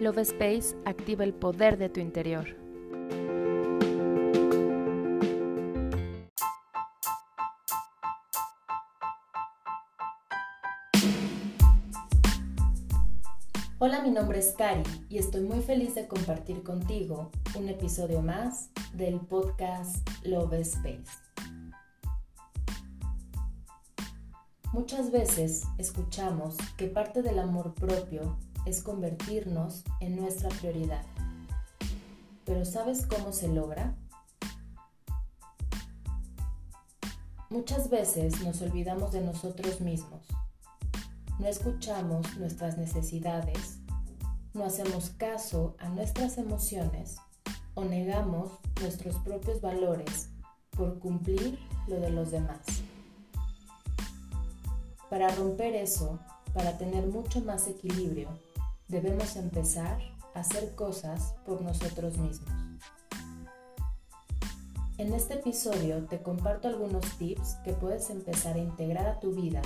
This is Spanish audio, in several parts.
Love Space activa el poder de tu interior. Hola, mi nombre es Cari y estoy muy feliz de compartir contigo un episodio más del podcast Love Space. Muchas veces escuchamos que parte del amor propio es convertirnos en nuestra prioridad. Pero ¿sabes cómo se logra? Muchas veces nos olvidamos de nosotros mismos. No escuchamos nuestras necesidades, no hacemos caso a nuestras emociones o negamos nuestros propios valores por cumplir lo de los demás. Para romper eso, para tener mucho más equilibrio, debemos empezar a hacer cosas por nosotros mismos. En este episodio te comparto algunos tips que puedes empezar a integrar a tu vida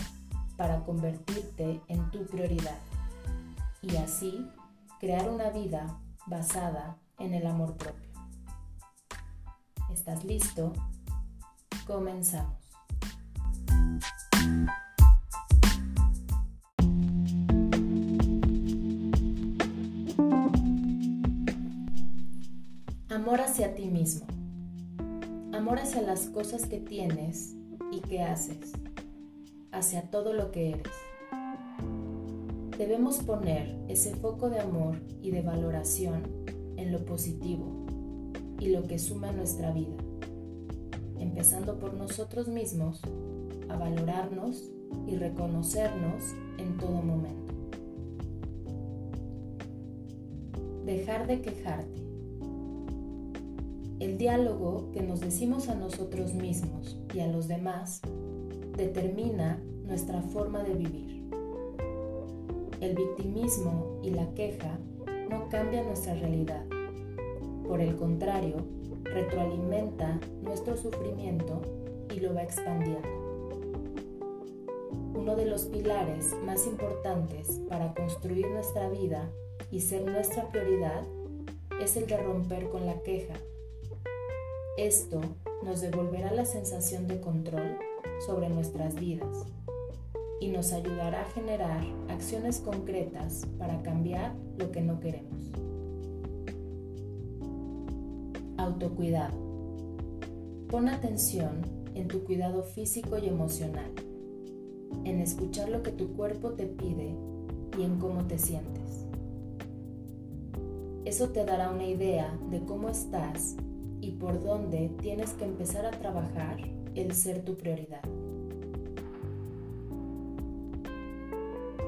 para convertirte en tu prioridad y así crear una vida basada en el amor propio. ¿Estás listo? Comenzamos. Amor hacia ti mismo. Amor hacia las cosas que tienes y que haces. Hacia todo lo que eres. Debemos poner ese foco de amor y de valoración en lo positivo y lo que suma nuestra vida. Empezando por nosotros mismos a valorarnos y reconocernos en todo momento. Dejar de quejarte el diálogo que nos decimos a nosotros mismos y a los demás determina nuestra forma de vivir. El victimismo y la queja no cambian nuestra realidad. Por el contrario, retroalimenta nuestro sufrimiento y lo va expandiendo. Uno de los pilares más importantes para construir nuestra vida y ser nuestra prioridad es el de romper con la queja esto nos devolverá la sensación de control sobre nuestras vidas y nos ayudará a generar acciones concretas para cambiar lo que no queremos. Autocuidado. Pon atención en tu cuidado físico y emocional, en escuchar lo que tu cuerpo te pide y en cómo te sientes. Eso te dará una idea de cómo estás y por dónde tienes que empezar a trabajar el ser tu prioridad.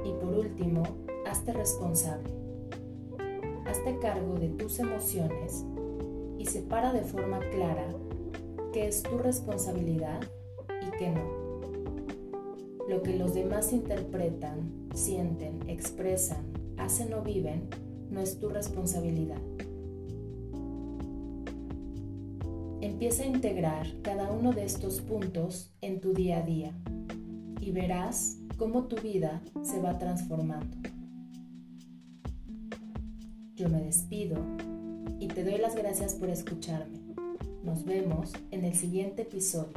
Y por último, hazte responsable. Hazte cargo de tus emociones y separa de forma clara qué es tu responsabilidad y qué no. Lo que los demás interpretan, sienten, expresan, hacen o viven no es tu responsabilidad. Empieza a integrar cada uno de estos puntos en tu día a día y verás cómo tu vida se va transformando. Yo me despido y te doy las gracias por escucharme. Nos vemos en el siguiente episodio.